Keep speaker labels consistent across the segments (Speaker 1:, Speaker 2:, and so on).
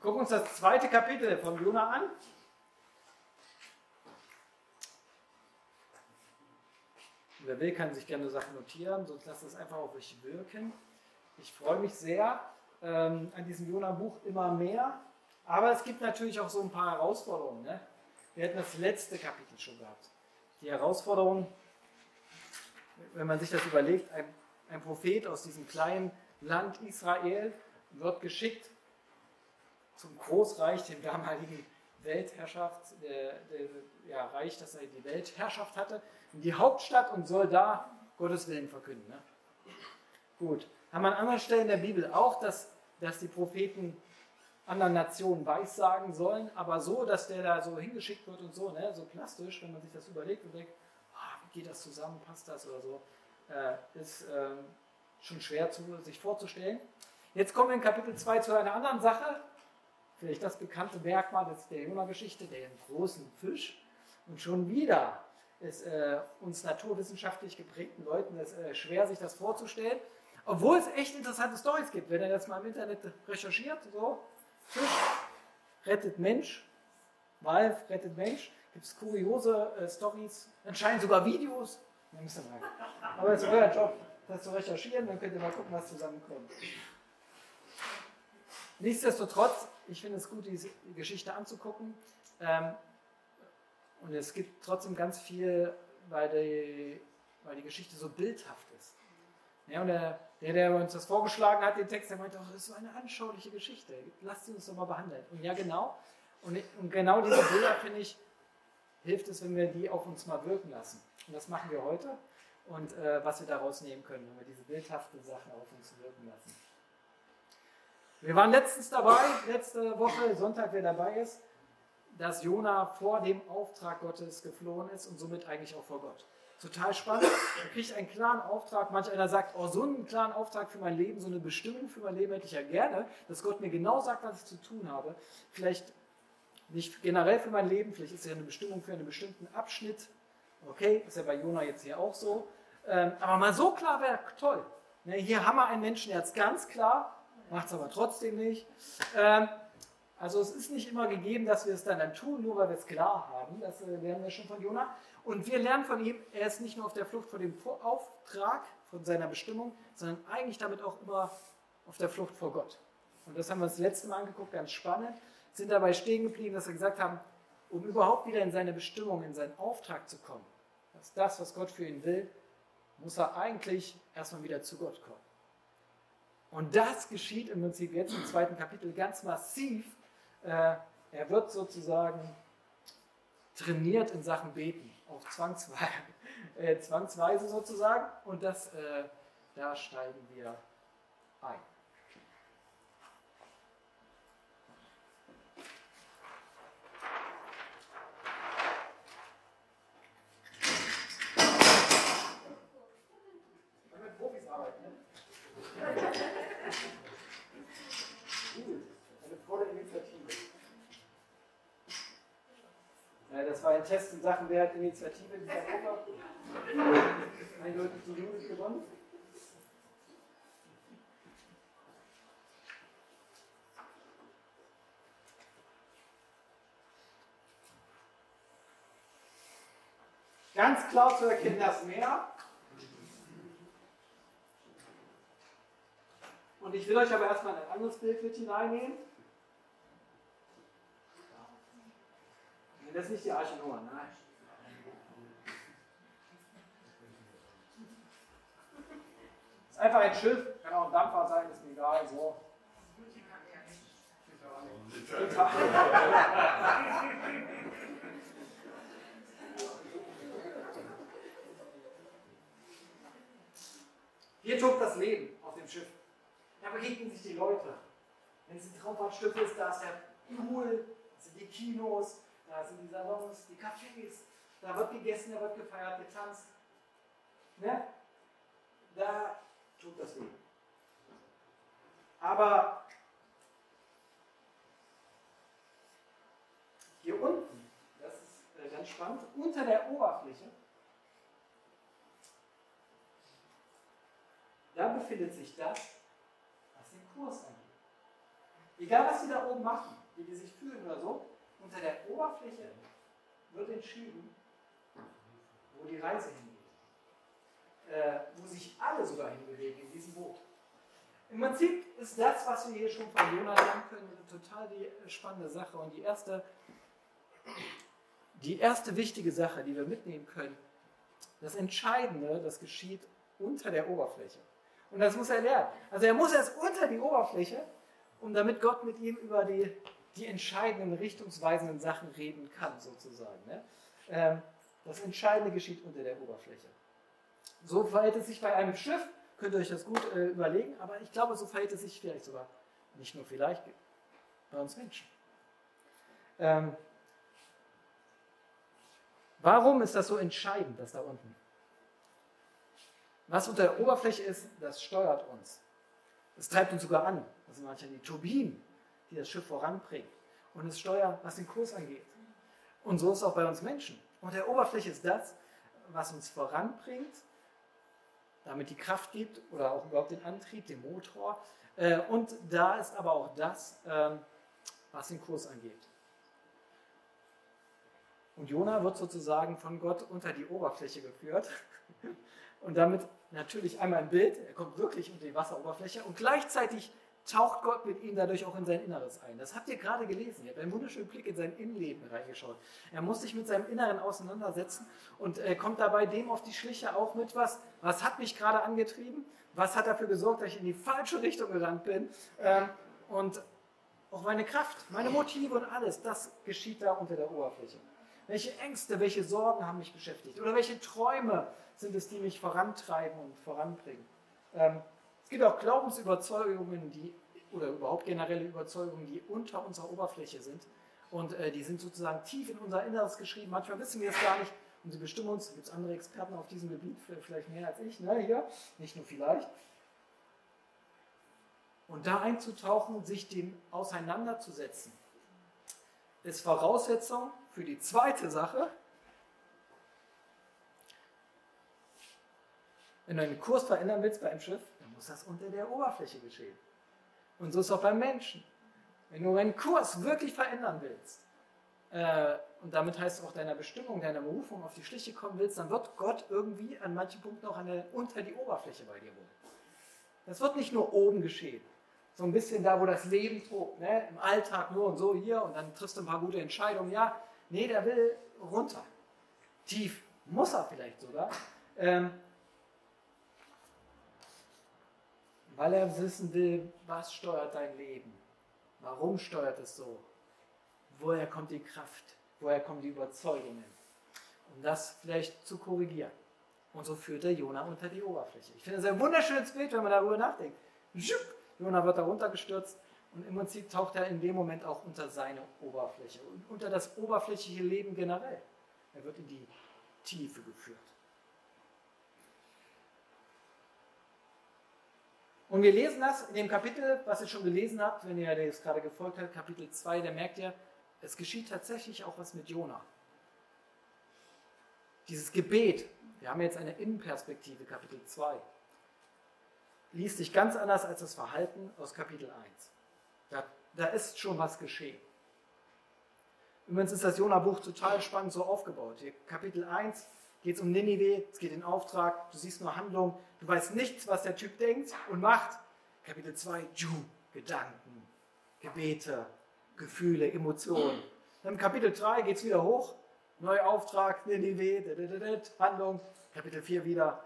Speaker 1: Gucken uns das zweite Kapitel von Jona an. Wer will, kann sich gerne Sachen notieren, sonst lasst es einfach auf euch wirken. Ich freue mich sehr ähm, an diesem Jona-Buch immer mehr. Aber es gibt natürlich auch so ein paar Herausforderungen. Ne? Wir hatten das letzte Kapitel schon gehabt. Die Herausforderung, wenn man sich das überlegt, ein, ein Prophet aus diesem kleinen Land Israel wird geschickt zum Großreich, dem damaligen Weltherrschaft, der, der ja, Reich, das er die Weltherrschaft hatte, in die Hauptstadt und soll da Gottes Willen verkünden. Ne? Gut. Haben wir an anderen Stellen der Bibel auch, dass, dass die Propheten anderen Nationen weissagen sollen, aber so, dass der da so hingeschickt wird und so, ne, so plastisch, wenn man sich das überlegt und denkt, oh, wie geht das zusammen, passt das oder so, äh, ist äh, schon schwer zu, sich vorzustellen. Jetzt kommen wir in Kapitel 2 zu einer anderen Sache, vielleicht das bekannte Merkmal des, der Jona-Geschichte, den großen Fisch. Und schon wieder ist äh, uns naturwissenschaftlich geprägten Leuten es äh, schwer, sich das vorzustellen. Obwohl es echt interessante Stories gibt. Wenn ihr das mal im Internet recherchiert, so, Fisch rettet Mensch, Walf rettet Mensch, gibt es kuriose äh, Stories, anscheinend sogar Videos. Aber es ist euer Job, das zu recherchieren, dann könnt ihr mal gucken, was zusammenkommt. Nichtsdestotrotz, ich finde es gut, diese Geschichte anzugucken. Ähm, und es gibt trotzdem ganz viel, weil die, weil die Geschichte so bildhaft ist. Ja, und der, der, uns das vorgeschlagen hat, den Text, der meinte, oh, das ist so eine anschauliche Geschichte. Lasst sie uns doch mal behandeln. Und ja, genau. Und, und genau diese Bilder, finde ich, hilft es, wenn wir die auf uns mal wirken lassen. Und das machen wir heute. Und äh, was wir daraus nehmen können, wenn wir diese bildhaften Sachen auf uns wirken lassen. Wir waren letztens dabei, letzte Woche, Sonntag, wer dabei ist, dass Jona vor dem Auftrag Gottes geflohen ist und somit eigentlich auch vor Gott. Total spannend. Er kriegt einen klaren Auftrag. Manch einer sagt, oh, so einen klaren Auftrag für mein Leben, so eine Bestimmung für mein Leben hätte ich ja gerne, dass Gott mir genau sagt, was ich zu tun habe. Vielleicht nicht generell für mein Leben, vielleicht ist ja eine Bestimmung für einen bestimmten Abschnitt. Okay, ist ja bei Jona jetzt hier auch so. Ähm, aber mal so klar wäre toll. Ne, hier haben wir einen Menschen, der ist ganz klar, macht es aber trotzdem nicht. Ähm, also es ist nicht immer gegeben, dass wir es dann, dann tun, nur weil wir es klar haben. Das äh, lernen wir schon von Jona. Und wir lernen von ihm, er ist nicht nur auf der Flucht vor dem Auftrag, von seiner Bestimmung, sondern eigentlich damit auch immer auf der Flucht vor Gott. Und das haben wir uns das letzte Mal angeguckt, ganz spannend. Sind dabei stehen geblieben, dass wir gesagt haben, um überhaupt wieder in seine Bestimmung, in seinen Auftrag zu kommen, das ist das, was Gott für ihn will, muss er eigentlich erstmal wieder zu Gott kommen. Und das geschieht im Prinzip jetzt im zweiten Kapitel ganz massiv, äh, er wird sozusagen trainiert in Sachen Beten, auch zwangsweise, äh, zwangsweise sozusagen. Und das, äh, da steigen wir ein. das war ein Test in Sachen, wer Initiative in dieser Gruppe? Eindeutig die Judith gewonnen. Ganz klar zu erkennen das Meer. Und ich will euch aber erstmal ein anderes Bild mit hineinnehmen. Das ist nicht die Arche Noah, nein. Das ist einfach ein Schiff, kann auch ein Dampfer sein, ist mir egal, so. Hier tobt das Leben auf dem Schiff. Da begegnen sich die Leute. Wenn es ein Traumfahrtschiff ist, da ist der Pool, das sind die Kinos, da sind die Salons, die Cafés, da wird gegessen, da wird gefeiert, getanzt. Ne? Da tut das Leben. Aber hier unten, das ist äh, ganz spannend, unter der Oberfläche, da befindet sich das, was den Kurs angeht. Egal, was die da oben machen, wie die sich fühlen oder so, unter der Oberfläche wird entschieden, wo die Reise hingeht. Äh, wo sich alle sogar hinbewegen in diesem Boot. Im Prinzip ist das, was wir hier schon von Jona lernen können, eine total die spannende Sache. Und die erste, die erste wichtige Sache, die wir mitnehmen können, das Entscheidende, das geschieht unter der Oberfläche. Und das muss er lernen. Also er muss erst unter die Oberfläche, um damit Gott mit ihm über die, die entscheidenden, richtungsweisenden Sachen reden kann, sozusagen. Ne? Ähm, das Entscheidende geschieht unter der Oberfläche. So verhält es sich bei einem Schiff, könnt ihr euch das gut äh, überlegen, aber ich glaube, so verhält es sich vielleicht sogar, nicht nur vielleicht, bei uns Menschen. Ähm, warum ist das so entscheidend, das da unten? Was unter der Oberfläche ist, das steuert uns. Es treibt uns sogar an. Das sind manchmal die Turbinen, die das Schiff voranbringen. Und es steuert, was den Kurs angeht. Und so ist es auch bei uns Menschen. Unter der Oberfläche ist das, was uns voranbringt, damit die Kraft gibt oder auch überhaupt den Antrieb, den Motor. Äh, und da ist aber auch das, ähm, was den Kurs angeht. Und Jona wird sozusagen von Gott unter die Oberfläche geführt und damit natürlich einmal im Bild, er kommt wirklich unter die Wasseroberfläche und gleichzeitig taucht Gott mit ihm dadurch auch in sein Inneres ein. Das habt ihr gerade gelesen. Ihr habt einen wunderschönen Blick in sein Innenleben reingeschaut. Er muss sich mit seinem Inneren auseinandersetzen und äh, kommt dabei dem auf die Schliche auch mit was. Was hat mich gerade angetrieben? Was hat dafür gesorgt, dass ich in die falsche Richtung gerannt bin? Ähm, und auch meine Kraft, meine Motive und alles, das geschieht da unter der Oberfläche. Welche Ängste, welche Sorgen haben mich beschäftigt? Oder welche Träume sind es, die mich vorantreiben und voranbringen. Ähm, es gibt auch Glaubensüberzeugungen, die, oder überhaupt generelle Überzeugungen, die unter unserer Oberfläche sind. Und äh, die sind sozusagen tief in unser Inneres geschrieben. Manchmal wissen wir es gar nicht und sie bestimmen uns. Es gibt andere Experten auf diesem Gebiet, vielleicht mehr als ich, ne, hier, nicht nur vielleicht. Und da einzutauchen sich dem auseinanderzusetzen, ist Voraussetzung für die zweite Sache, Wenn du einen Kurs verändern willst bei einem Schiff, dann muss das unter der Oberfläche geschehen. Und so ist es auch beim Menschen. Wenn du einen Kurs wirklich verändern willst, äh, und damit heißt auch deiner Bestimmung, deiner Berufung auf die Schliche kommen willst, dann wird Gott irgendwie an manchen Punkten auch eine, unter die Oberfläche bei dir wohnen. Das wird nicht nur oben geschehen. So ein bisschen da, wo das Leben tobt, ne? im Alltag nur und so hier und dann triffst du ein paar gute Entscheidungen. Ja, nee, der will runter. Tief. Muss er vielleicht sogar. Ähm, weil er wissen will, was steuert dein Leben? Warum steuert es so? Woher kommt die Kraft? Woher kommen die Überzeugungen? Um das vielleicht zu korrigieren. Und so führt er Jona unter die Oberfläche. Ich finde es ein wunderschönes Bild, wenn man darüber nachdenkt. Jona wird da runtergestürzt und im Prinzip taucht er in dem Moment auch unter seine Oberfläche und unter das oberflächliche Leben generell. Er wird in die Tiefe geführt. Und wir lesen das in dem Kapitel, was ihr schon gelesen habt, wenn ihr das gerade gefolgt habt, Kapitel 2, da merkt ihr, es geschieht tatsächlich auch was mit Jona. Dieses Gebet, wir haben jetzt eine Innenperspektive, Kapitel 2, liest sich ganz anders als das Verhalten aus Kapitel 1. Da, da ist schon was geschehen. Übrigens ist das Jona-Buch total spannend so aufgebaut. Hier, Kapitel 1 geht es um Ninive, es geht in Auftrag, du siehst nur Handlung, du weißt nichts, was der Typ denkt und macht. Kapitel 2, Gedanken, Gebete, Gefühle, Emotionen. Dann Kapitel 3 geht es wieder hoch, neuer Auftrag, Ninive, Handlung. Kapitel 4 wieder,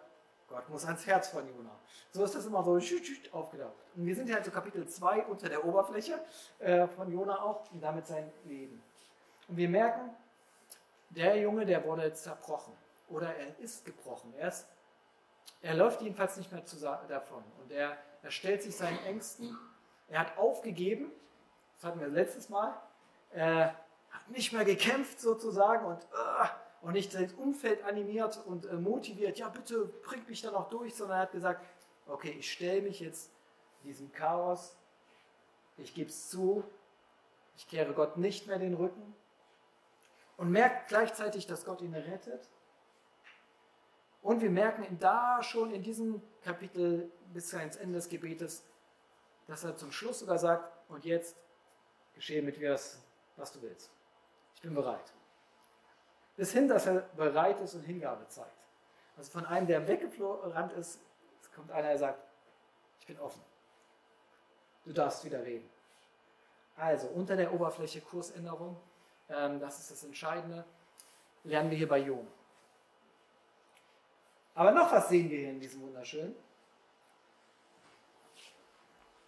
Speaker 1: Gott muss ans Herz von Jona. So ist das immer so aufgedacht. Und wir sind hier halt so Kapitel 2 unter der Oberfläche äh, von Jona auch und damit sein Leben. Und wir merken, der Junge, der wurde zerbrochen oder er ist gebrochen. Er, ist, er läuft jedenfalls nicht mehr davon. Und er, er stellt sich seinen Ängsten. Er hat aufgegeben, das hatten wir letztes Mal. Er hat nicht mehr gekämpft sozusagen und, uh, und nicht sein Umfeld animiert und uh, motiviert, ja bitte bringt mich da noch durch, sondern er hat gesagt, okay, ich stelle mich jetzt diesem Chaos, ich gebe es zu, ich kehre Gott nicht mehr den Rücken. Und merkt gleichzeitig, dass Gott ihn rettet und wir merken da schon in diesem Kapitel bis ans Ende des Gebetes, dass er zum Schluss sogar sagt, und jetzt Geschehe mit mir, was, was du willst. Ich bin bereit. Bis hin, dass er bereit ist und Hingabe zeigt. Also von einem, der weggerannt ist, kommt einer, der sagt, ich bin offen. Du darfst wieder reden. Also unter der Oberfläche Kursänderung, ähm, das ist das Entscheidende, lernen wir hier bei Jung. Aber noch was sehen wir hier in diesem wunderschönen.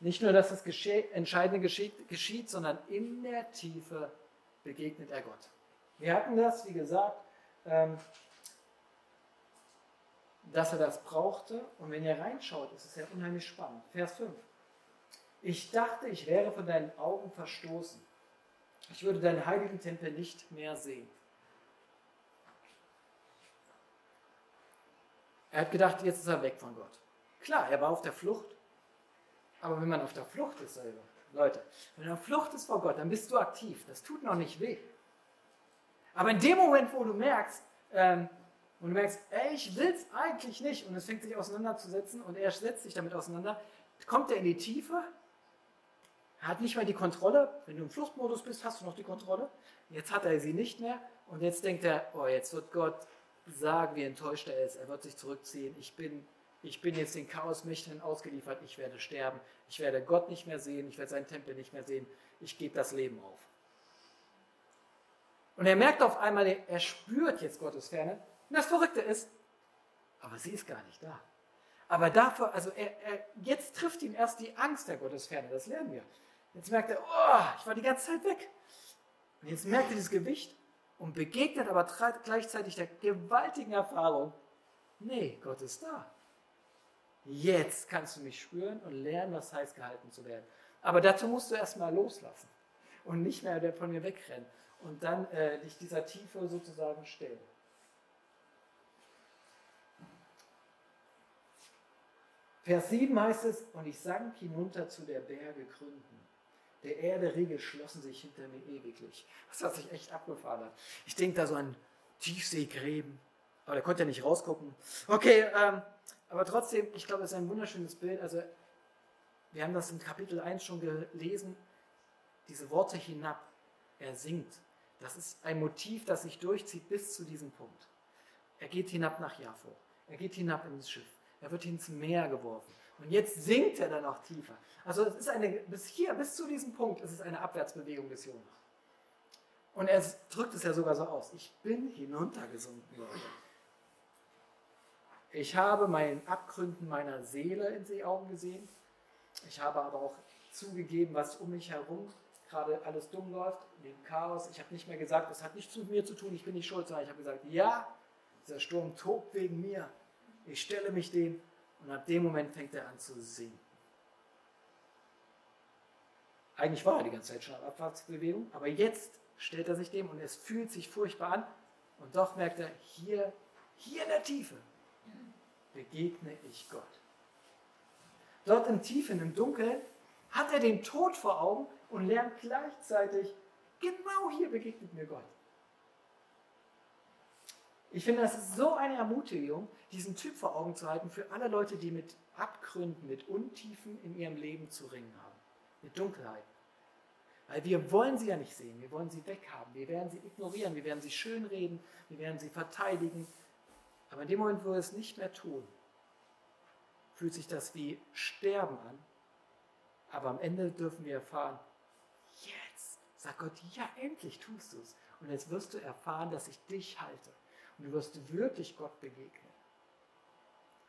Speaker 1: Nicht nur, dass das Entscheidende geschieht, geschieht, sondern in der Tiefe begegnet er Gott. Wir hatten das, wie gesagt, ähm, dass er das brauchte. Und wenn ihr reinschaut, ist es ja unheimlich spannend. Vers 5. Ich dachte, ich wäre von deinen Augen verstoßen. Ich würde deinen heiligen Tempel nicht mehr sehen. Er hat gedacht, jetzt ist er weg von Gott. Klar, er war auf der Flucht. Aber wenn man auf der Flucht ist, Leute, wenn du auf Flucht ist vor Gott, dann bist du aktiv. Das tut noch nicht weh. Aber in dem Moment, wo du merkst, ähm, und du merkst, ey, ich will es eigentlich nicht, und es fängt sich auseinanderzusetzen und er setzt sich damit auseinander, kommt er in die Tiefe, hat nicht mehr die Kontrolle. Wenn du im Fluchtmodus bist, hast du noch die Kontrolle. Jetzt hat er sie nicht mehr und jetzt denkt er, oh, jetzt wird Gott sagen, wie enttäuscht er ist. Er wird sich zurückziehen. Ich bin, ich bin jetzt den Chaosmächten ausgeliefert. Ich werde sterben. Ich werde Gott nicht mehr sehen. Ich werde seinen Tempel nicht mehr sehen. Ich gebe das Leben auf. Und er merkt auf einmal, er spürt jetzt Gottes Ferne. Und das Verrückte ist, aber sie ist gar nicht da. Aber dafür, also er, er, jetzt trifft ihn erst die Angst der Gottesferne, das lernen wir. Jetzt merkt er, oh, ich war die ganze Zeit weg. Und jetzt merkt er dieses Gewicht und begegnet aber gleichzeitig der gewaltigen Erfahrung, nee, Gott ist da. Jetzt kannst du mich spüren und lernen, was heißt, gehalten zu werden. Aber dazu musst du erstmal loslassen und nicht mehr von mir wegrennen und dann äh, dich dieser Tiefe sozusagen stellen. Vers 7 heißt es, und ich sank hinunter zu der Berge Gründen. Der Erde Riegel schlossen sich hinter mir ewiglich. Das hat sich echt abgefahren. Ich denke da so an Tiefseegräben. Aber der konnte ja nicht rausgucken. Okay, ähm, aber trotzdem, ich glaube, es ist ein wunderschönes Bild. Also, wir haben das in Kapitel 1 schon gelesen. Diese Worte hinab. Er singt. Das ist ein Motiv, das sich durchzieht bis zu diesem Punkt. Er geht hinab nach Jaffo. Er geht hinab ins Schiff. Er wird ins Meer geworfen. Und jetzt sinkt er dann noch tiefer. Also es ist eine, bis hier, bis zu diesem Punkt, ist es eine Abwärtsbewegung des Jonah. Und er drückt es ja sogar so aus. Ich bin hinuntergesunken, Leute. Ich habe meinen Abgründen meiner Seele in die Augen gesehen. Ich habe aber auch zugegeben, was um mich herum gerade alles dumm läuft, dem Chaos. Ich habe nicht mehr gesagt, das hat nichts mit mir zu tun, ich bin nicht schuld, sondern ich habe gesagt, ja, dieser Sturm tobt wegen mir. Ich stelle mich dem und ab dem Moment fängt er an zu singen. Eigentlich war er die ganze Zeit schon auf Abfahrtsbewegung, aber jetzt stellt er sich dem und es fühlt sich furchtbar an und doch merkt er, hier, hier in der Tiefe begegne ich Gott. Dort im Tiefen, im Dunkeln, hat er den Tod vor Augen und lernt gleichzeitig, genau hier begegnet mir Gott. Ich finde, das ist so eine Ermutigung, diesen Typ vor Augen zu halten für alle Leute, die mit Abgründen, mit Untiefen in ihrem Leben zu ringen haben, mit Dunkelheit. Weil wir wollen sie ja nicht sehen, wir wollen sie weghaben, wir werden sie ignorieren, wir werden sie schönreden, wir werden sie verteidigen. Aber in dem Moment, wo wir es nicht mehr tun, fühlt sich das wie Sterben an. Aber am Ende dürfen wir erfahren, jetzt, sagt Gott, ja, endlich tust du es. Und jetzt wirst du erfahren, dass ich dich halte. Und du wirst wirklich Gott begegnen.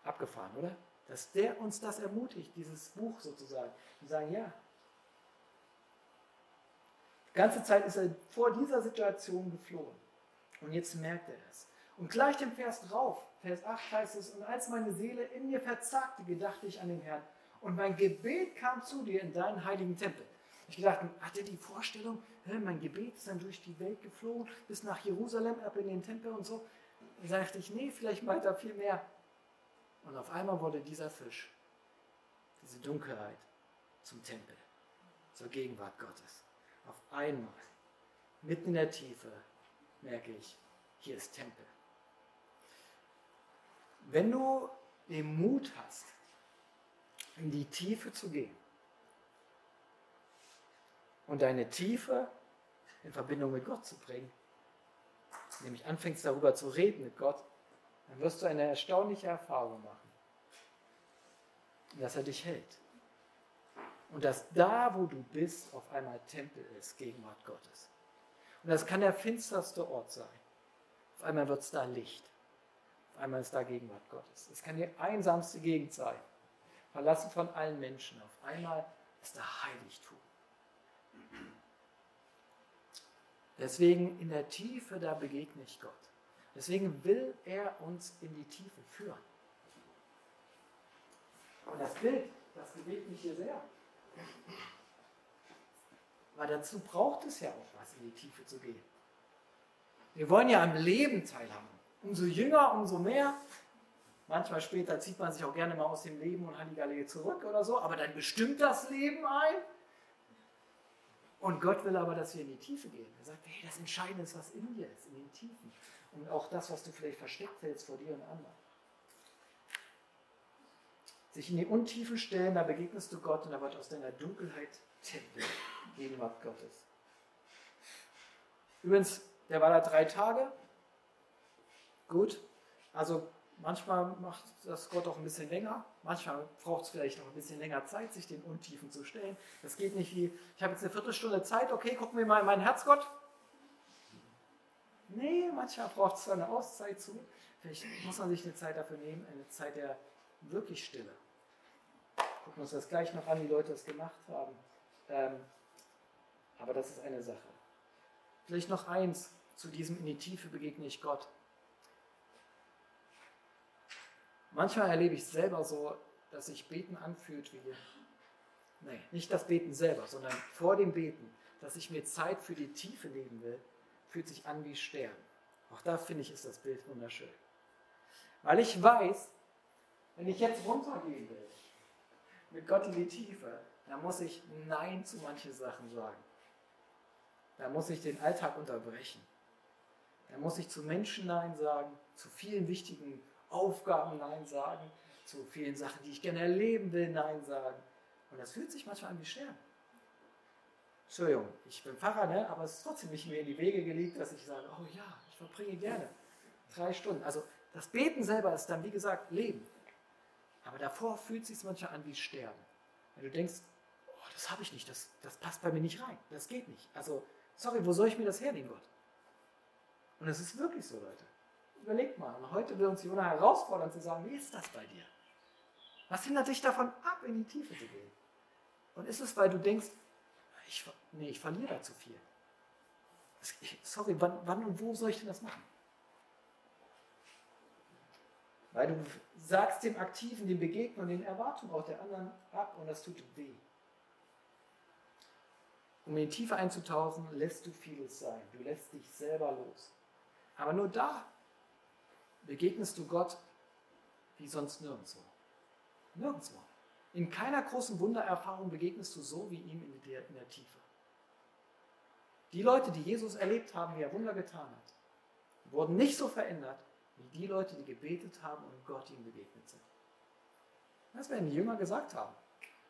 Speaker 1: Abgefahren, oder? Dass der uns das ermutigt, dieses Buch sozusagen. Die sagen, ja. Die ganze Zeit ist er vor dieser Situation geflohen. Und jetzt merkt er es. Und gleich dem Vers drauf, Vers 8 heißt es, und als meine Seele in mir verzagte, gedachte ich an den Herrn. Und mein Gebet kam zu dir in deinen heiligen Tempel. Ich dachte, hat er die Vorstellung, mein Gebet ist dann durch die Welt geflogen, bis nach Jerusalem, ab in den Tempel und so. Und sagte ich, nee, vielleicht meint er viel mehr. Und auf einmal wurde dieser Fisch, diese Dunkelheit, zum Tempel, zur Gegenwart Gottes. Auf einmal, mitten in der Tiefe, merke ich, hier ist Tempel. Wenn du den Mut hast, in die Tiefe zu gehen, und deine Tiefe in Verbindung mit Gott zu bringen, nämlich anfängst darüber zu reden mit Gott, dann wirst du eine erstaunliche Erfahrung machen, dass er dich hält. Und dass da, wo du bist, auf einmal Tempel ist, Gegenwart Gottes. Und das kann der finsterste Ort sein. Auf einmal wird es da Licht. Auf einmal ist da Gegenwart Gottes. Es kann die einsamste Gegend sein, verlassen von allen Menschen. Auf einmal ist da Heiligtum. Deswegen in der Tiefe, da begegne ich Gott. Deswegen will er uns in die Tiefe führen. Und das Bild, das bewegt mich hier sehr. Weil dazu braucht es ja auch was, in die Tiefe zu gehen. Wir wollen ja am Leben teilhaben. Umso jünger, umso mehr. Manchmal später zieht man sich auch gerne mal aus dem Leben und Halligallee zurück oder so, aber dann bestimmt das Leben ein. Und Gott will aber, dass wir in die Tiefe gehen. Er sagt, hey, das Entscheidende ist, was in dir ist, in den Tiefen. Und auch das, was du vielleicht versteckt hältst vor dir und anderen. Sich in die Untiefen stellen, da begegnest du Gott und da wird aus deiner Dunkelheit Tempel, Gegenwart Gottes. Übrigens, der war da drei Tage. Gut. Also manchmal macht das Gott auch ein bisschen länger. Manchmal braucht es vielleicht auch ein bisschen länger Zeit, sich den Untiefen zu stellen. Das geht nicht wie, ich habe jetzt eine Viertelstunde Zeit, okay, gucken wir mal in mein Herz, Gott. Nee, manchmal braucht es eine Auszeit zu. Vielleicht muss man sich eine Zeit dafür nehmen, eine Zeit der wirklich Stille. Gucken wir uns das gleich noch an, wie Leute das gemacht haben. Ähm, aber das ist eine Sache. Vielleicht noch eins, zu diesem in die Tiefe begegne ich Gott. Manchmal erlebe ich es selber so, dass sich Beten anfühlt wie, nee, nicht das Beten selber, sondern vor dem Beten, dass ich mir Zeit für die Tiefe nehmen will, fühlt sich an wie Sterben. Auch da finde ich, ist das Bild wunderschön. Weil ich weiß, wenn ich jetzt runtergehen will, mit Gott in die Tiefe, dann muss ich Nein zu manchen Sachen sagen. Da muss ich den Alltag unterbrechen. Da muss ich zu Menschen Nein sagen, zu vielen wichtigen Aufgaben Nein sagen, zu vielen Sachen, die ich gerne erleben will, Nein sagen. Und das fühlt sich manchmal an wie Sterben. Entschuldigung, ich bin Pfarrer, ne? aber es ist trotzdem nicht mir in die Wege gelegt, dass ich sage, oh ja, ich verbringe gerne drei Stunden. Also das Beten selber ist dann, wie gesagt, Leben. Aber davor fühlt es sich manchmal an wie Sterben. Wenn du denkst, oh, das habe ich nicht, das, das passt bei mir nicht rein, das geht nicht. Also, sorry, wo soll ich mir das hernehmen, Gott? Und es ist wirklich so, Leute. Überlegt mal. Heute will uns Jona herausfordern zu sagen, wie ist das bei dir? Was hindert dich davon ab, in die Tiefe zu gehen? Und ist es, weil du denkst, ich, nee, ich verliere da zu viel. Sorry, wann, wann und wo soll ich denn das machen? Weil du sagst dem Aktiven, dem Begegnen und den Erwartungen auch der anderen ab und das tut weh. Um in die Tiefe einzutauchen, lässt du vieles sein. Du lässt dich selber los. Aber nur da begegnest du Gott wie sonst nirgendwo. Nirgendwo. In keiner großen Wundererfahrung begegnest du so wie ihm in der, in der Tiefe. Die Leute, die Jesus erlebt haben, wie er Wunder getan hat, wurden nicht so verändert wie die Leute, die gebetet haben und Gott ihnen begegnet sind. Das werden die Jünger gesagt haben.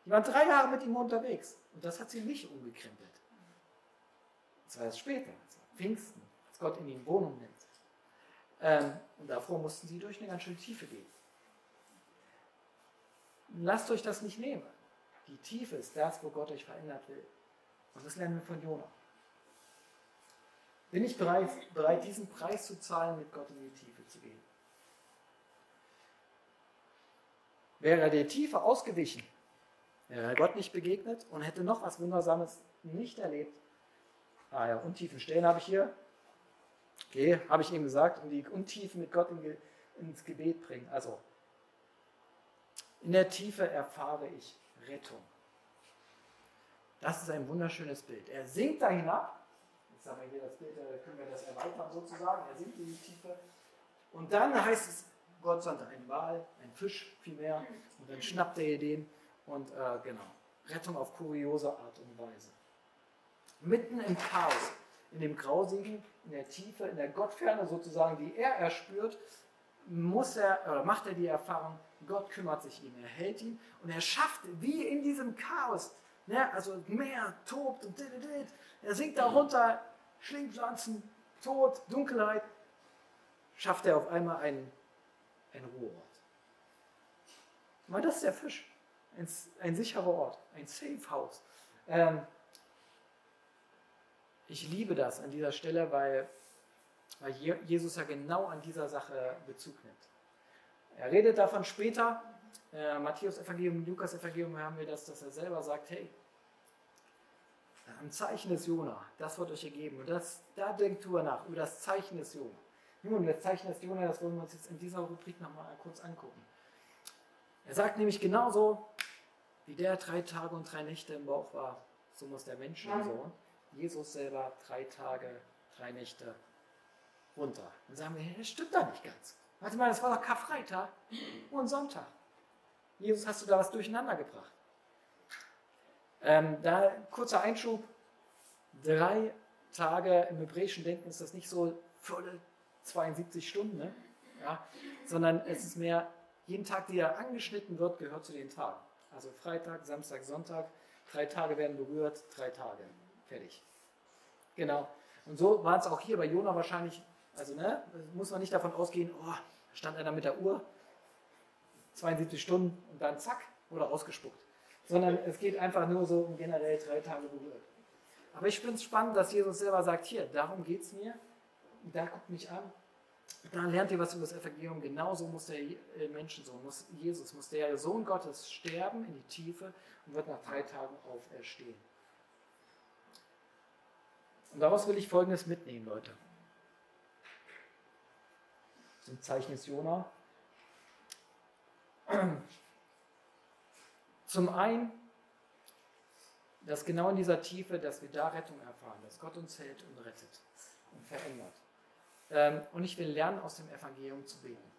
Speaker 1: Die waren drei Jahre mit ihm unterwegs und das hat sie nicht umgekrempelt. Das war erst später, also Pfingsten, als Gott in ihnen Wohnung nimmt. Ähm, und davor mussten sie durch eine ganz schöne Tiefe gehen. Lasst euch das nicht nehmen. Die Tiefe ist das, wo Gott euch verändert will. Und das lernen wir von Jona. Bin ich bereit, bereit, diesen Preis zu zahlen, mit Gott in die Tiefe zu gehen? Wäre er der Tiefe ausgewichen, wäre er Gott nicht begegnet und hätte noch was Wundersames nicht erlebt. Ah ja, untiefen Stellen habe ich hier. Okay, habe ich eben gesagt, und die Untiefen mit Gott in, ins Gebet bringen. Also, in der Tiefe erfahre ich Rettung. Das ist ein wunderschönes Bild. Er sinkt da hinab. Jetzt haben wir hier das Bild, da können wir das erweitern sozusagen. Er sinkt in die Tiefe. Und dann heißt es, Gott sandte einen Wal, einen Fisch vielmehr, und dann schnappt er den und äh, genau, Rettung auf kuriose Art und Weise. Mitten im Chaos, in dem Grausigen, in der Tiefe, in der Gottferne sozusagen, die er erspürt, muss er, oder macht er die Erfahrung, Gott kümmert sich ihn, er hält ihn und er schafft, wie in diesem Chaos, Ne? Also Meer tobt und dit, dit. er sinkt da runter, Schlingpflanzen, Tod, Dunkelheit. Schafft er auf einmal einen, einen Ruheort. Weil das ist der Fisch. Ein, ein sicherer Ort, ein Safe House. Ähm, ich liebe das an dieser Stelle, weil, weil Jesus ja genau an dieser Sache Bezug nimmt. Er redet davon später, äh, Matthäus Evangelium, Lukas Evangelium haben wir das, dass er selber sagt, hey, am Zeichen des Jona, das wird euch ergeben. Und das, da denkt drüber nach, über das Zeichen des Jona. Nun, das Zeichen des Jona, das wollen wir uns jetzt in dieser Rubrik nochmal kurz angucken. Er sagt nämlich genauso, wie der drei Tage und drei Nächte im Bauch war, so muss der Menschensohn, Jesus selber drei Tage, drei Nächte runter. Dann sagen wir, das stimmt da nicht ganz. Warte mal, das war doch Karfreitag und Sonntag. Jesus, hast du da was durcheinander gebracht? Ähm, da kurzer Einschub. Drei Tage im hebräischen Denken ist das nicht so volle 72 Stunden, ne? ja, sondern es ist mehr, jeden Tag, der angeschnitten wird, gehört zu den Tagen. Also Freitag, Samstag, Sonntag, drei Tage werden berührt, drei Tage. Fertig. Genau. Und so war es auch hier bei Jona wahrscheinlich, also ne, muss man nicht davon ausgehen, oh, stand einer mit der Uhr, 72 Stunden und dann zack, wurde ausgespuckt. Sondern es geht einfach nur so um generell drei Tage berührt. Aber ich finde es spannend, dass Jesus selber sagt, hier, darum geht es mir, da guckt mich an, da lernt ihr was über das Evangelium. Genauso muss der Menschensohn, muss Jesus, muss der Sohn Gottes sterben in die Tiefe und wird nach drei Tagen auferstehen. Und daraus will ich Folgendes mitnehmen, Leute. Zum Zeichen des Jona. Zum einen, dass genau in dieser Tiefe, dass wir da Rettung erfahren, dass Gott uns hält und rettet und verändert. Ähm, und ich will lernen, aus dem Evangelium zu beten.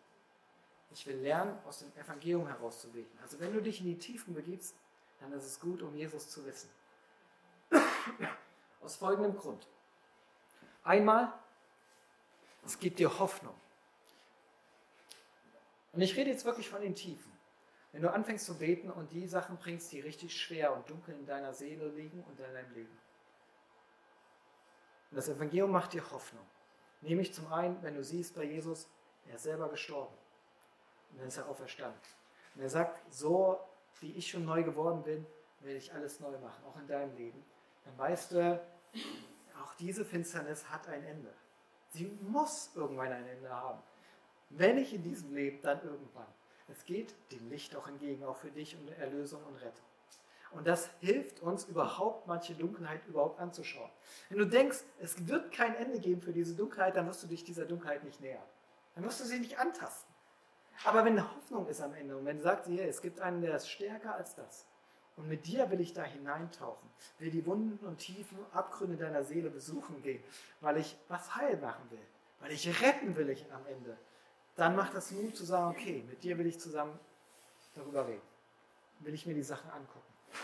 Speaker 1: Ich will lernen, aus dem Evangelium heraus zu beten. Also wenn du dich in die Tiefen begibst, dann ist es gut, um Jesus zu wissen. Aus folgendem Grund. Einmal, es gibt dir Hoffnung. Und ich rede jetzt wirklich von den Tiefen. Wenn du anfängst zu beten und die Sachen bringst, die richtig schwer und dunkel in deiner Seele liegen und in deinem Leben. Und das Evangelium macht dir Hoffnung. Nämlich zum einen, wenn du siehst bei Jesus, er ist selber gestorben. Und dann ist er auferstanden. Und er sagt, so wie ich schon neu geworden bin, werde ich alles neu machen, auch in deinem Leben. Dann weißt du, auch diese Finsternis hat ein Ende. Sie muss irgendwann ein Ende haben. Wenn nicht in diesem Leben, dann irgendwann. Es geht dem Licht auch entgegen, auch für dich um Erlösung und Rettung. Und das hilft uns überhaupt, manche Dunkelheit überhaupt anzuschauen. Wenn du denkst, es wird kein Ende geben für diese Dunkelheit, dann wirst du dich dieser Dunkelheit nicht nähern. Dann wirst du sie nicht antasten. Aber wenn Hoffnung ist am Ende und wenn du sagst, hier, es gibt einen, der ist stärker als das, und mit dir will ich da hineintauchen, will die Wunden und tiefen Abgründe deiner Seele besuchen gehen, weil ich was heil machen will, weil ich retten will ich am Ende, dann macht das Mut zu sagen, okay, mit dir will ich zusammen darüber reden, will ich mir die Sachen angucken.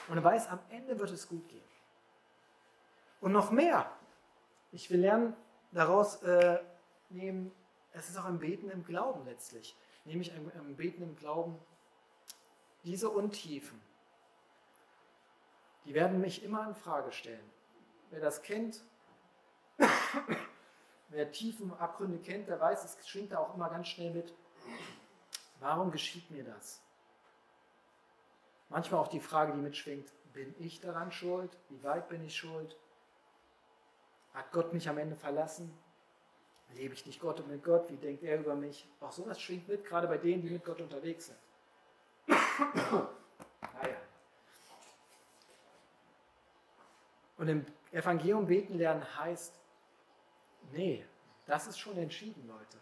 Speaker 1: Und weiß, am Ende wird es gut gehen. Und noch mehr. Ich will lernen, daraus äh, nehmen, es ist auch ein Beten im Glauben letztlich. Nämlich ein, ein Beten im Glauben, diese Untiefen, die werden mich immer in Frage stellen. Wer das kennt, wer tiefen Abgründe kennt, der weiß, es schwingt da auch immer ganz schnell mit. Warum geschieht mir das? Manchmal auch die Frage, die mitschwingt, bin ich daran schuld? Wie weit bin ich schuld? Hat Gott mich am Ende verlassen? Lebe ich nicht Gott und mit Gott? Wie denkt er über mich? Auch sowas schwingt mit, gerade bei denen, die mit Gott unterwegs sind. Und im Evangelium beten lernen heißt, nee, das ist schon entschieden, Leute.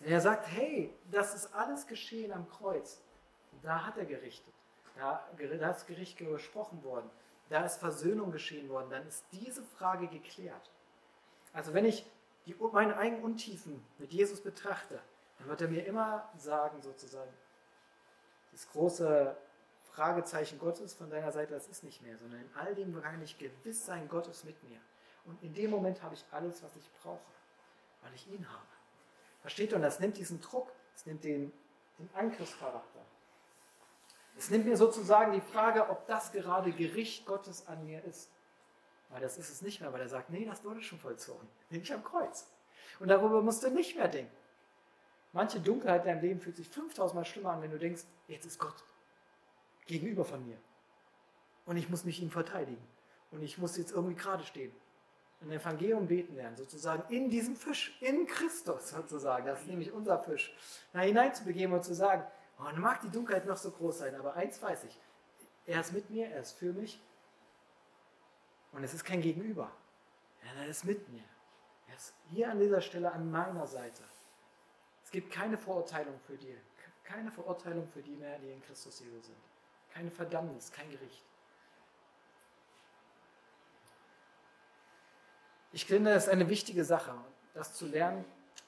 Speaker 1: Er sagt, hey, das ist alles geschehen am Kreuz. Da hat er gerichtet. Da, ist Gericht gesprochen worden. Da ist Versöhnung geschehen worden. Dann ist diese Frage geklärt. Also wenn ich die, meine eigenen Untiefen mit Jesus betrachte, dann wird er mir immer sagen, sozusagen, das große Fragezeichen Gottes von deiner Seite, das ist nicht mehr, sondern in all dem kann ich gewiss sein, Gott ist mit mir. Und in dem Moment habe ich alles, was ich brauche, weil ich ihn habe. Versteht ihr? Und das nimmt diesen Druck, das nimmt den, den Angriffscharakter. Es nimmt mir sozusagen die Frage, ob das gerade Gericht Gottes an mir ist. Weil das ist es nicht mehr, weil er sagt, nee, das wurde schon vollzogen, nämlich am Kreuz. Und darüber musst du nicht mehr denken. Manche Dunkelheit in deinem Leben fühlt sich 5000 Mal schlimmer an, wenn du denkst, jetzt ist Gott gegenüber von mir. Und ich muss mich ihm verteidigen. Und ich muss jetzt irgendwie gerade stehen. Und Evangelium beten lernen, sozusagen in diesem Fisch, in Christus sozusagen, das ist nämlich unser Fisch, da hineinzubegeben und zu sagen, oh, dann mag die Dunkelheit noch so groß sein, aber eins weiß ich, er ist mit mir, er ist für mich und es ist kein Gegenüber. Er ist mit mir. Er ist hier an dieser Stelle an meiner Seite. Es gibt keine Verurteilung für die, keine Verurteilung für die mehr, die in Christus Jesus sind. Keine Verdammnis, kein Gericht. Ich finde, es ist eine wichtige Sache, das zu lernen.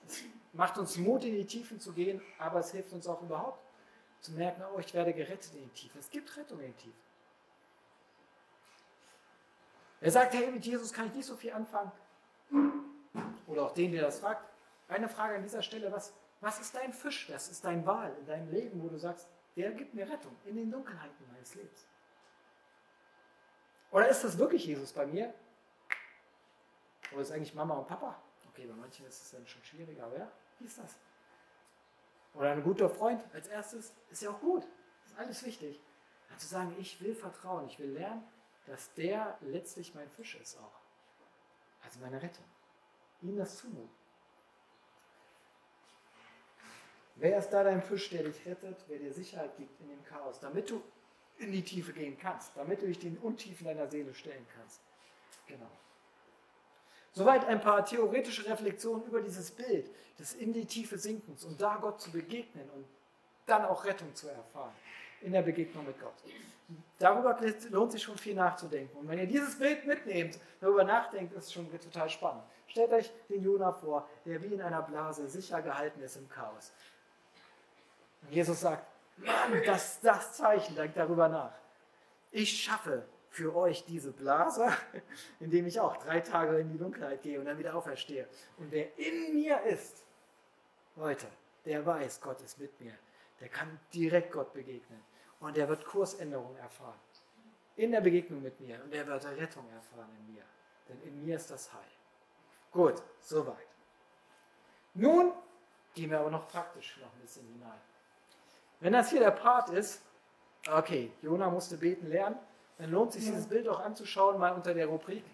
Speaker 1: Es macht uns Mut, in die Tiefen zu gehen, aber es hilft uns auch überhaupt zu merken, oh, ich werde gerettet in die Tiefen. Es gibt Rettung in die Tiefen. Er sagt, hey, mit Jesus kann ich nicht so viel anfangen. Oder auch den, der das fragt. Eine Frage an dieser Stelle, was, was ist dein Fisch? Was ist dein Wahl in deinem Leben, wo du sagst, der gibt mir Rettung in den Dunkelheiten meines Lebens? Oder ist das wirklich Jesus bei mir? Oder ist eigentlich Mama und Papa? Okay, bei manchen ist es dann schon schwieriger, aber ja, wie ist das? Oder ein guter Freund als erstes ist ja auch gut. Ist alles wichtig. Dann zu sagen, ich will vertrauen, ich will lernen, dass der letztlich mein Fisch ist auch. Also meine Rettung. Ihm das zumuten. Wer ist da dein Fisch, der dich rettet, wer dir Sicherheit gibt in dem Chaos, damit du in die Tiefe gehen kannst, damit du dich den Untiefen deiner Seele stellen kannst? Genau. Soweit ein paar theoretische Reflexionen über dieses Bild des in die Tiefe Sinkens und da Gott zu begegnen und dann auch Rettung zu erfahren in der Begegnung mit Gott. Darüber lohnt sich schon viel nachzudenken. Und wenn ihr dieses Bild mitnehmt, darüber nachdenkt, ist es schon total spannend. Stellt euch den Jona vor, der wie in einer Blase sicher gehalten ist im Chaos. Jesus sagt, Mann, das das Zeichen, denkt darüber nach. Ich schaffe für euch diese Blase, indem ich auch drei Tage in die Dunkelheit gehe und dann wieder auferstehe. Und wer in mir ist, Leute, der weiß, Gott ist mit mir. Der kann direkt Gott begegnen. Und der wird Kursänderung erfahren. In der Begegnung mit mir. Und er wird Rettung erfahren in mir. Denn in mir ist das Heil. Gut, soweit. Nun gehen wir aber noch praktisch noch ein bisschen hinein. Wenn das hier der Part ist, okay, Jona musste beten lernen, dann lohnt sich dieses Bild auch anzuschauen, mal unter der Rubrik.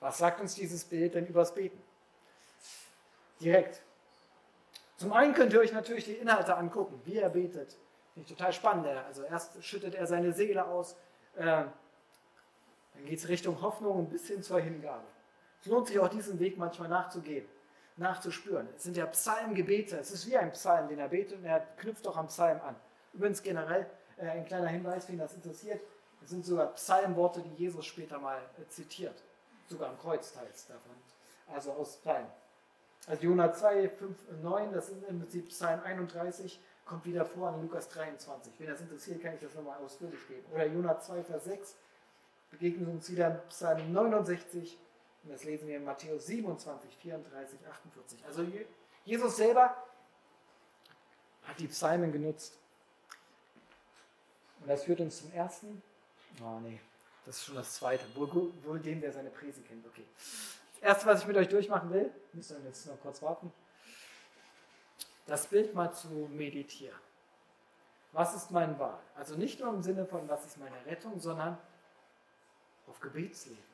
Speaker 1: Was sagt uns dieses Bild denn übers Beten? Direkt. Zum einen könnt ihr euch natürlich die Inhalte angucken, wie er betet. Finde ich total spannend. Also erst schüttet er seine Seele aus, äh, dann geht es Richtung Hoffnung und bis hin zur Hingabe. Es lohnt sich auch diesen Weg manchmal nachzugehen, nachzuspüren. Es sind ja Psalmgebete, es ist wie ein Psalm, den er betet und er knüpft auch am Psalm an. Übrigens generell äh, ein kleiner Hinweis, wen das interessiert. Es sind sogar Psalmworte, die Jesus später mal äh, zitiert. Sogar am Kreuz teils davon. Also aus Psalm. Also Jonah 2, 5, 9, das ist im Prinzip Psalm 31, kommt wieder vor in Lukas 23. Wenn das interessiert, kann ich das nochmal ausführlich geben. Oder Jonah 2, Vers 6 begegnet uns wieder Psalm 69 und das lesen wir in Matthäus 27, 34, 48. Also Jesus selber hat die Psalmen genutzt. Und das führt uns zum ersten. Oh nee, das ist schon das zweite. Wohl, wohl dem, der seine Präse kennt. Okay. Das erste, was ich mit euch durchmachen will, müsst ihr jetzt noch kurz warten, das Bild mal zu meditieren. Was ist mein Wahl? Also nicht nur im Sinne von, was ist meine Rettung, sondern auf Gebetsleben.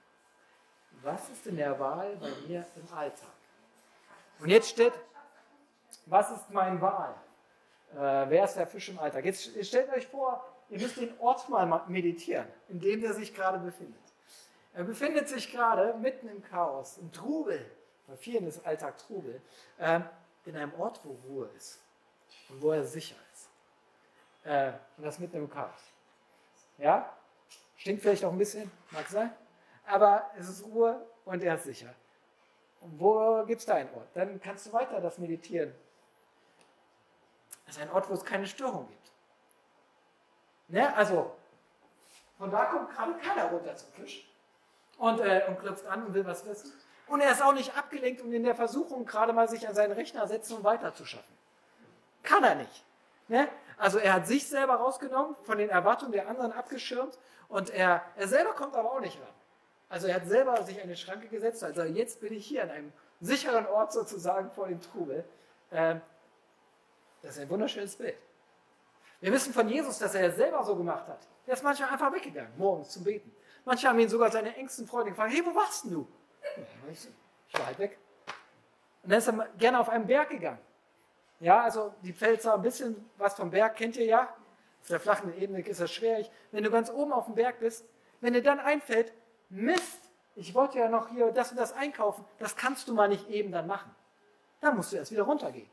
Speaker 1: Was ist in der Wahl bei mir im Alltag? Und jetzt steht, was ist mein Wahl? Äh, wer ist der Fisch im Alltag? Jetzt stellt euch vor, Ihr müsst den Ort mal meditieren, in dem er sich gerade befindet. Er befindet sich gerade mitten im Chaos, im Trubel, bei vielen ist Alltag Trubel, äh, in einem Ort, wo Ruhe ist und wo er sicher ist. Äh, und das mitten im Chaos. Ja? Stinkt vielleicht auch ein bisschen, mag sein, aber es ist Ruhe und er ist sicher. Und wo gibt es da einen Ort? Dann kannst du weiter das meditieren. Das ist ein Ort, wo es keine Störung gibt. Ne? Also, von da kommt gerade keiner runter zum Tisch und, äh, und klopft an und will was wissen. Und er ist auch nicht abgelenkt und in der Versuchung, gerade mal sich an seinen Rechner setzen und weiterzuschaffen. Kann er nicht. Ne? Also er hat sich selber rausgenommen, von den Erwartungen der anderen abgeschirmt und er, er selber kommt aber auch nicht ran. Also er hat selber sich eine Schranke gesetzt, also jetzt bin ich hier an einem sicheren Ort sozusagen vor dem Trubel. Ähm, das ist ein wunderschönes Bild. Wir wissen von Jesus, dass er es selber so gemacht hat. Er ist manchmal einfach weggegangen, morgens zum Beten. Manche haben ihn sogar seine engsten Freunde gefragt, hey, wo warst denn du? Ich war halt weg. Und dann ist er gerne auf einen Berg gegangen. Ja, also die Pfälzer, ein bisschen was vom Berg kennt ihr ja. Auf der flachen Ebene ist das schwer. Wenn du ganz oben auf dem Berg bist, wenn dir dann einfällt, Mist, ich wollte ja noch hier das und das einkaufen, das kannst du mal nicht eben dann machen. Dann musst du erst wieder runtergehen.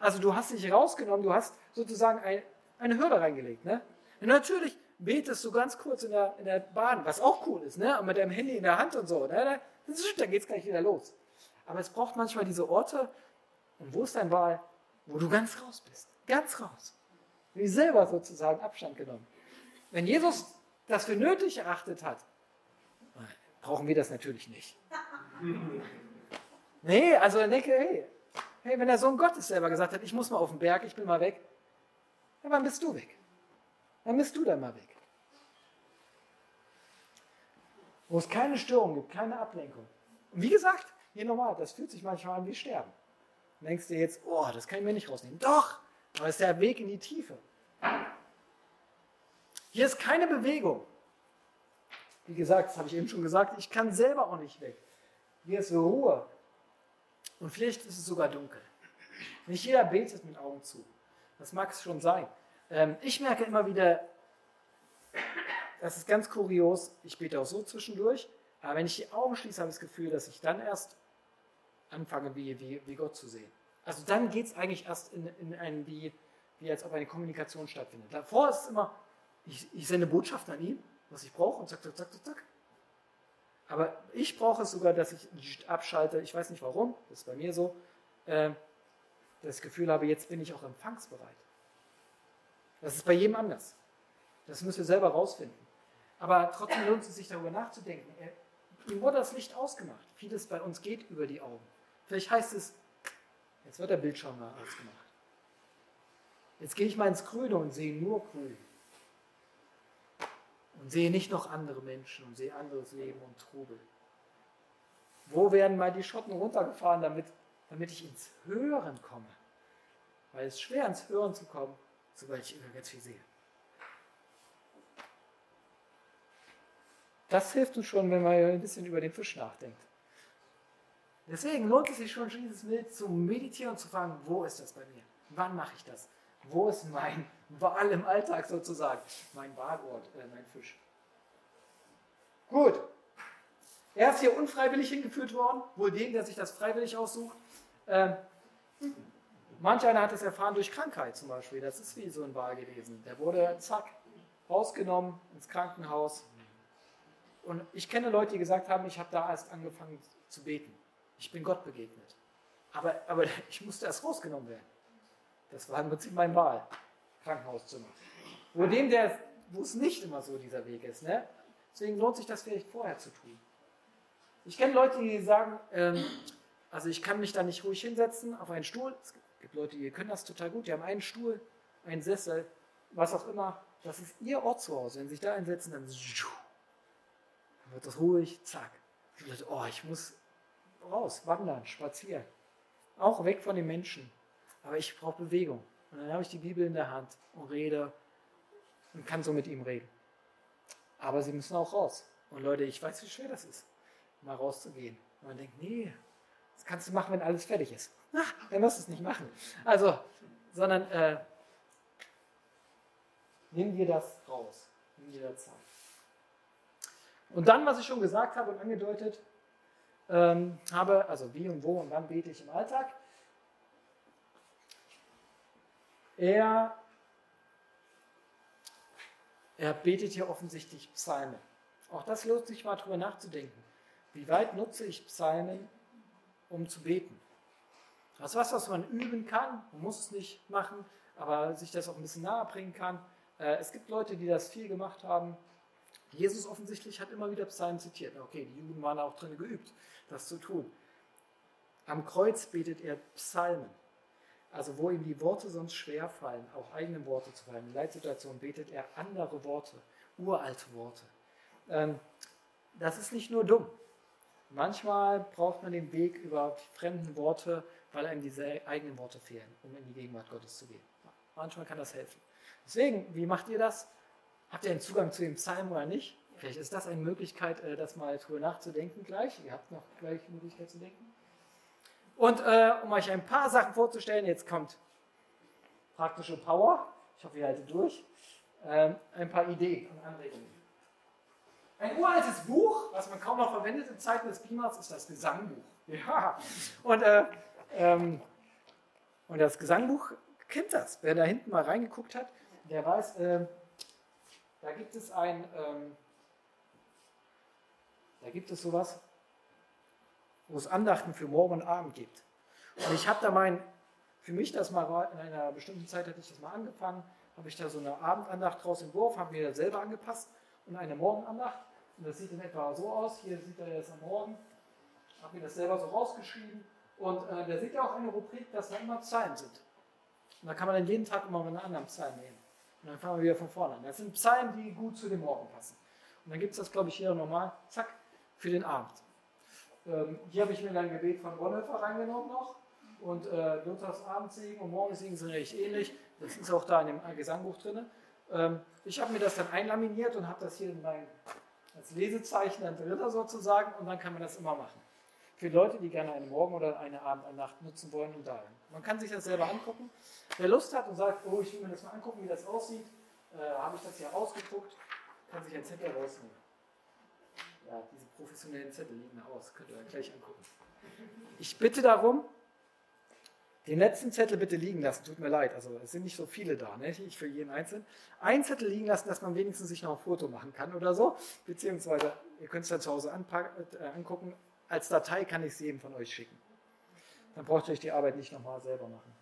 Speaker 1: Also du hast dich rausgenommen, du hast sozusagen ein, eine Hürde reingelegt. Ne? Natürlich betest du ganz kurz in der, in der Bahn, was auch cool ist, ne? mit deinem Handy in der Hand und so. Ne? Dann geht es gleich wieder los. Aber es braucht manchmal diese Orte, und wo ist dein Wahl, wo du ganz raus bist. Ganz raus. Wie selber sozusagen Abstand genommen. Wenn Jesus das für nötig erachtet hat, brauchen wir das natürlich nicht. Nee, also dann denke, hey, hey, wenn der Sohn Gottes selber gesagt hat, ich muss mal auf den Berg, ich bin mal weg, ja, wann bist du weg? Dann bist du dann mal weg. Wo es keine Störung gibt, keine Ablenkung. Und wie gesagt, hier nochmal, das fühlt sich manchmal an wie Sterben. Dann denkst du jetzt, oh, das kann ich mir nicht rausnehmen. Doch, aber es ist der Weg in die Tiefe. Hier ist keine Bewegung. Wie gesagt, das habe ich eben schon gesagt, ich kann selber auch nicht weg. Hier ist Ruhe. Und vielleicht ist es sogar dunkel. Nicht jeder betet mit Augen zu. Das mag es schon sein. Ähm, ich merke immer wieder, das ist ganz kurios, ich bete auch so zwischendurch, aber wenn ich die Augen schließe, habe ich das Gefühl, dass ich dann erst anfange, wie, wie, wie Gott zu sehen. Also dann geht es eigentlich erst in, in ein, wie, wie als ob eine Kommunikation stattfindet. Davor ist es immer, ich, ich sende Botschaften an ihn was ich brauche und zack, zack, zack, zack, zack. Aber ich brauche es sogar, dass ich abschalte. Ich weiß nicht warum, das ist bei mir so. Äh, das Gefühl habe, jetzt bin ich auch empfangsbereit. Das ist bei jedem anders. Das müsst ihr selber rausfinden. Aber trotzdem lohnt es sich darüber nachzudenken. ihm wurde das Licht ausgemacht. Vieles bei uns geht über die Augen. Vielleicht heißt es, jetzt wird der Bildschirm mal ausgemacht. Jetzt gehe ich mal ins Grüne und sehe nur grün und sehe nicht noch andere Menschen und sehe anderes Leben und Trubel. Wo werden mal die Schotten runtergefahren, damit, damit ich ins Hören komme? Weil es ist schwer, ins Hören zu kommen, sobald ich immer ganz viel sehe. Das hilft uns schon, wenn man ein bisschen über den Fisch nachdenkt. Deswegen lohnt es sich schon, dieses Bild zu meditieren und zu fragen, wo ist das bei mir? Wann mache ich das? Wo ist mein Wal im Alltag sozusagen? Mein Badort, äh, mein Fisch. Gut. Er ist hier unfreiwillig hingeführt worden, wohl dem, der sich das freiwillig aussucht. Ähm, manch einer hat es erfahren durch Krankheit zum Beispiel. Das ist wie so ein Wal gewesen. Der wurde zack, rausgenommen ins Krankenhaus. Und ich kenne Leute, die gesagt haben, ich habe da erst angefangen zu beten. Ich bin Gott begegnet. Aber, aber ich musste erst rausgenommen werden. Das war im Prinzip mein Wahl, Krankenhauszimmer. Wo dem, der, wo es nicht immer so dieser Weg ist. Ne? Deswegen lohnt sich das vielleicht vorher zu tun. Ich kenne Leute, die sagen, ähm, also ich kann mich da nicht ruhig hinsetzen auf einen Stuhl. Es gibt Leute, die können das total gut. Die haben einen Stuhl, einen Sessel, was auch immer. Das ist ihr Ort zu Hause. Wenn sie sich da einsetzen, dann, dann wird das ruhig, zack. Leute, oh, ich muss raus, wandern, spazieren. Auch weg von den Menschen aber ich brauche Bewegung. Und dann habe ich die Bibel in der Hand und rede und kann so mit ihm reden. Aber sie müssen auch raus. Und Leute, ich weiß, wie schwer das ist, mal rauszugehen. Und man denkt, nee, das kannst du machen, wenn alles fertig ist. Ach, dann musst du es nicht machen. Also, sondern äh, nimm dir das raus. Nimm dir das Zeit. Und dann, was ich schon gesagt habe und angedeutet ähm, habe, also wie und wo und wann bete ich im Alltag, Er, er betet hier offensichtlich Psalmen. Auch das lohnt sich mal drüber nachzudenken. Wie weit nutze ich Psalmen, um zu beten? Das ist was, was man üben kann. Man muss es nicht machen, aber sich das auch ein bisschen nahe bringen kann. Äh, es gibt Leute, die das viel gemacht haben. Jesus offensichtlich hat immer wieder Psalmen zitiert. Okay, die Juden waren auch drin geübt, das zu tun. Am Kreuz betet er Psalmen. Also wo ihm die Worte sonst schwer fallen, auch eigene Worte zu fallen. In Leitsituationen betet er andere Worte, uralte Worte. Ähm, das ist nicht nur dumm. Manchmal braucht man den Weg über fremden Worte, weil einem diese eigenen Worte fehlen, um in die Gegenwart Gottes zu gehen. Manchmal kann das helfen. Deswegen, wie macht ihr das? Habt ihr einen Zugang zu dem Psalm oder nicht? Vielleicht ist das eine Möglichkeit, äh, das mal drüber nachzudenken gleich. Ihr habt noch gleich die Möglichkeit zu denken. Und äh, um euch ein paar Sachen vorzustellen, jetzt kommt praktische Power. Ich hoffe, ihr haltet durch. Ähm, ein paar Ideen und Anregungen. Ein uraltes Buch, was man kaum noch verwendet in Zeiten des Beamers, ist das Gesangbuch. Ja. Und, äh, ähm, und das Gesangbuch kennt das. Wer da hinten mal reingeguckt hat, der weiß, äh, da gibt es ein, ähm, da gibt es sowas, wo es Andachten für morgen und Abend gibt. Und ich habe da mein, für mich das mal, in einer bestimmten Zeit hatte ich das mal angefangen, habe ich da so eine Abendandacht draus entworfen, habe mir das selber angepasst und eine Morgenandacht. Und das sieht in etwa so aus. Hier sieht er jetzt am Morgen. Habe mir das selber so rausgeschrieben. Und äh, da sieht ja auch eine Rubrik, dass da immer Psalmen sind. Und da kann man dann jeden Tag immer einen anderen Psalm nehmen. Und dann fangen wir wieder von vorne an. Das sind Psalmen, die gut zu dem Morgen passen. Und dann gibt es das, glaube ich, hier nochmal, zack, für den Abend. Ähm, hier habe ich mir dann Gebet von Bonhoeffer reingenommen noch. Und äh, Luthers Abendsegen und Morgensegen sind recht ähnlich. Das ist auch da in dem Gesangbuch drin. Ähm, ich habe mir das dann einlaminiert und habe das hier in mein, als Lesezeichen dann drin sozusagen. Und dann kann man das immer machen. Für Leute, die gerne eine Morgen- oder eine Abendandacht nutzen wollen und dahin. Man kann sich das selber angucken. Wer Lust hat und sagt, oh, ich will mir das mal angucken, wie das aussieht, äh, habe ich das hier ausgedruckt, kann sich ein Zettel rausnehmen. Ja, diese professionellen Zettel liegen aus, könnt ihr euch gleich angucken. Ich bitte darum, den letzten Zettel bitte liegen lassen, tut mir leid, also es sind nicht so viele da, ne? ich für jeden einzelnen. Einen Zettel liegen lassen, dass man wenigstens sich noch ein Foto machen kann oder so, beziehungsweise ihr könnt es dann zu Hause äh, angucken. Als Datei kann ich es jedem von euch schicken. Dann braucht ihr euch die Arbeit nicht nochmal selber machen.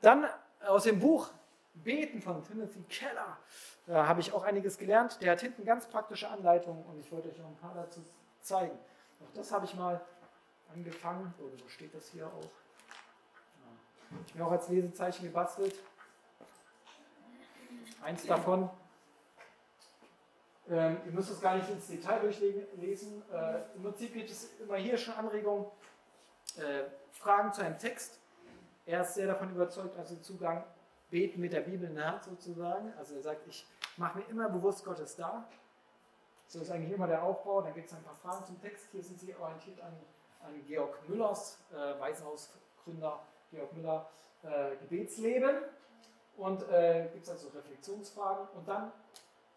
Speaker 1: Dann aus dem Buch Beten von Timothy Keller. Da habe ich auch einiges gelernt. Der hat hinten ganz praktische Anleitungen und ich wollte euch noch ein paar dazu zeigen. Auch das habe ich mal angefangen. Oder wo steht das hier auch? Ich mir auch als Lesezeichen gebastelt. Eins davon. Ähm, ihr müsst es gar nicht ins Detail durchlesen. Äh, Im Prinzip gibt es immer hier schon Anregungen, äh, Fragen zu einem Text. Er ist sehr davon überzeugt, also Zugang beten mit der Bibel in der Hand sozusagen. Also er sagt, ich mache mir immer bewusst, Gott ist da. So ist eigentlich immer der Aufbau. Dann gibt es ein paar Fragen zum Text. Hier sind sie orientiert an, an Georg Müllers, äh, Waisenhausgründer Georg Müller, äh, Gebetsleben. Und äh, gibt es also Reflexionsfragen und dann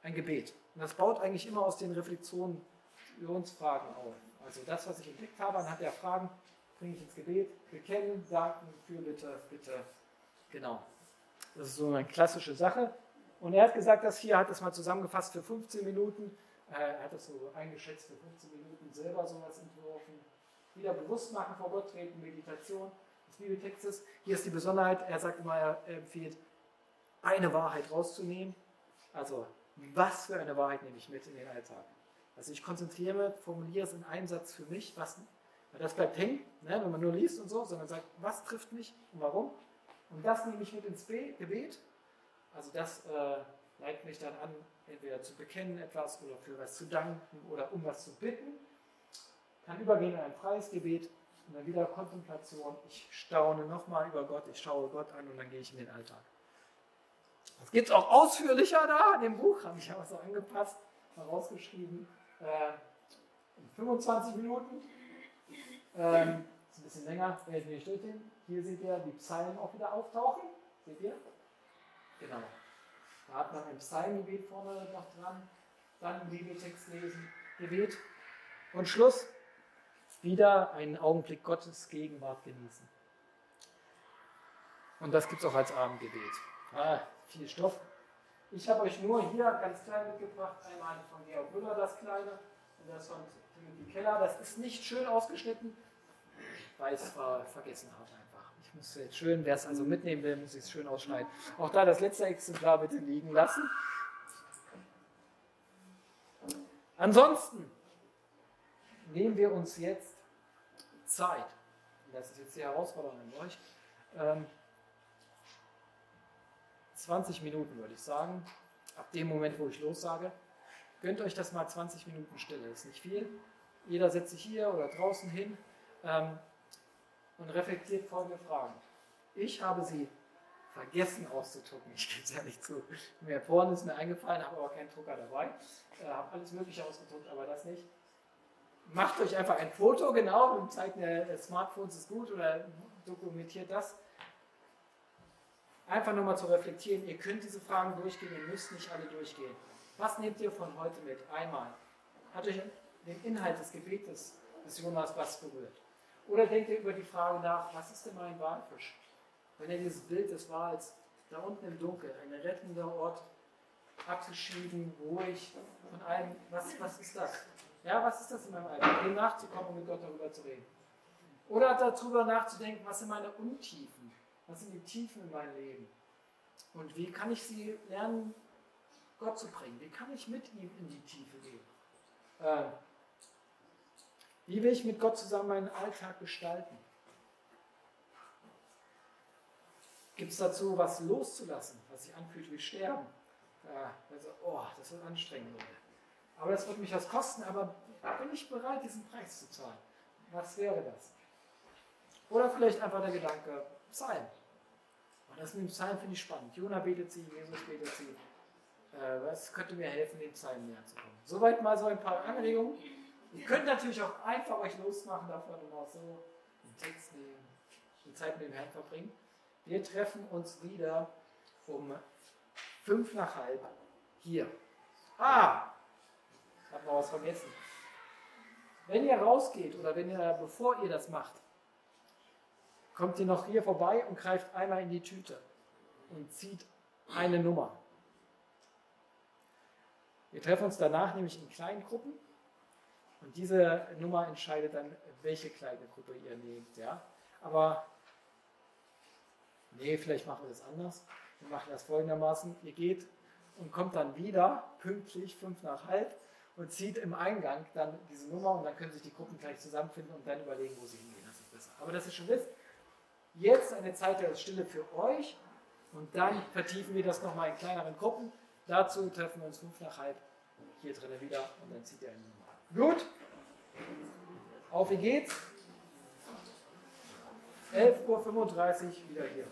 Speaker 1: ein Gebet. Und das baut eigentlich immer aus den Reflexionsfragen auf. Also das, was ich entdeckt habe anhand der Fragen, bringe ich ins Gebet. Bekennen, danken, Fürbitte, bitte. Genau. Das ist so eine klassische Sache. Und er hat gesagt, das hier hat es mal zusammengefasst für 15 Minuten. Er hat das so eingeschätzt für 15 Minuten selber sowas entworfen. Wieder bewusst machen vor Gott treten, Meditation des Bibeltextes. Hier ist die Besonderheit, er sagt immer, er empfiehlt, eine Wahrheit rauszunehmen. Also, was für eine Wahrheit nehme ich mit in den Alltag? Also ich konzentriere mich, formuliere es in einem Satz für mich, was, weil das bleibt hängen, ne, wenn man nur liest und so, sondern sagt, was trifft mich und warum? Und das nehme ich mit ins Gebet. Also das äh, leitet mich dann an, entweder zu bekennen etwas oder für was zu danken oder um was zu bitten. Kann übergehen in ein freies Gebet und dann wieder Kontemplation. Ich staune nochmal über Gott, ich schaue Gott an und dann gehe ich in den Alltag. Das gibt es auch ausführlicher da in dem Buch, habe ich aber so angepasst, mal rausgeschrieben. Äh, in 25 Minuten. Ähm, ist ein bisschen länger, werden wir durchgehen. Hier seht ihr die Psalmen auch wieder auftauchen. Seht ihr? Genau. Da hat man ein Psalmgebet vorne noch dran. Dann Bibeltext lesen, Gebet. Und Schluss. Wieder einen Augenblick Gottes Gegenwart genießen. Und das gibt es auch als Abendgebet. Ah, viel Stoff. Ich habe euch nur hier ganz klein mitgebracht. Einmal von Georg Müller das kleine und das von Timothy Keller. Das ist nicht schön ausgeschnitten, weil ich es vergessen habe muss jetzt schön, wer es also mitnehmen will, muss ich es schön ausschneiden. Auch da das letzte Exemplar bitte liegen lassen. Ansonsten nehmen wir uns jetzt Zeit. Das ist jetzt die Herausforderung an euch. Ähm, 20 Minuten würde ich sagen, ab dem Moment, wo ich lossage. Gönnt euch das mal 20 Minuten Stille, ist nicht viel. Jeder setzt sich hier oder draußen hin ähm, und reflektiert folgende Fragen. Ich habe sie vergessen auszudrucken, ich gebe es ja nicht zu. Mir vorne ist mir eingefallen, habe aber keinen Drucker dabei. Äh, habe alles Mögliche ausgedruckt, aber das nicht. Macht euch einfach ein Foto, genau, und zeigt mir, äh, Smartphones ist gut oder dokumentiert das. Einfach nur mal zu reflektieren, ihr könnt diese Fragen durchgehen, ihr müsst nicht alle durchgehen. Was nehmt ihr von heute mit? Einmal. Hat euch den Inhalt des Gebetes des Jonas was berührt? Oder denkt ihr über die Frage nach, was ist denn mein Walfisch? Wenn ihr dieses Bild des Wals da unten im Dunkel, ein rettender Ort, abgeschieden, ruhig, von allem, was, was ist das? Ja, was ist das in meinem Alltag? Dem nachzukommen und mit Gott darüber zu reden. Oder darüber nachzudenken, was sind meine Untiefen? Was sind die Tiefen in meinem Leben? Und wie kann ich sie lernen, Gott zu bringen? Wie kann ich mit ihm in die Tiefe gehen? Ähm, wie will ich mit Gott zusammen meinen Alltag gestalten? Gibt es dazu was loszulassen, was sich anfühlt wie Sterben? Also, oh, das wird anstrengend. Aber das wird mich was kosten, aber bin ich bereit, diesen Preis zu zahlen? Was wäre das? Oder vielleicht einfach der Gedanke, Psalm. Und das mit dem Psalm finde ich spannend. Jona betet sie, Jesus betet sie. Äh, was könnte mir helfen, den Psalm näher zu kommen? Soweit mal so ein paar Anregungen. Ihr könnt natürlich auch einfach euch losmachen davon und auch so einen Text nehmen, die Zeit mit dem Herrn verbringen. Wir treffen uns wieder um fünf nach halb hier. Ah, ich habe noch was vergessen. Wenn ihr rausgeht oder wenn ihr, bevor ihr das macht, kommt ihr noch hier vorbei und greift einmal in die Tüte und zieht eine Nummer. Wir treffen uns danach nämlich in kleinen Gruppen und diese Nummer entscheidet dann, welche kleine Gruppe ihr nehmt. Ja? Aber nee, vielleicht machen wir das anders. Wir machen das folgendermaßen. Ihr geht und kommt dann wieder pünktlich fünf nach halb und zieht im Eingang dann diese Nummer und dann können sich die Gruppen gleich zusammenfinden und dann überlegen, wo sie hingehen. Das ist besser. Aber dass ihr schon wisst, jetzt eine Zeit der Stille für euch und dann vertiefen wir das nochmal in kleineren Gruppen. Dazu treffen wir uns fünf nach halb hier drinnen wieder und dann zieht ihr eine Nummer. Gut? Auf wie geht's? 11.35 Uhr wieder hier.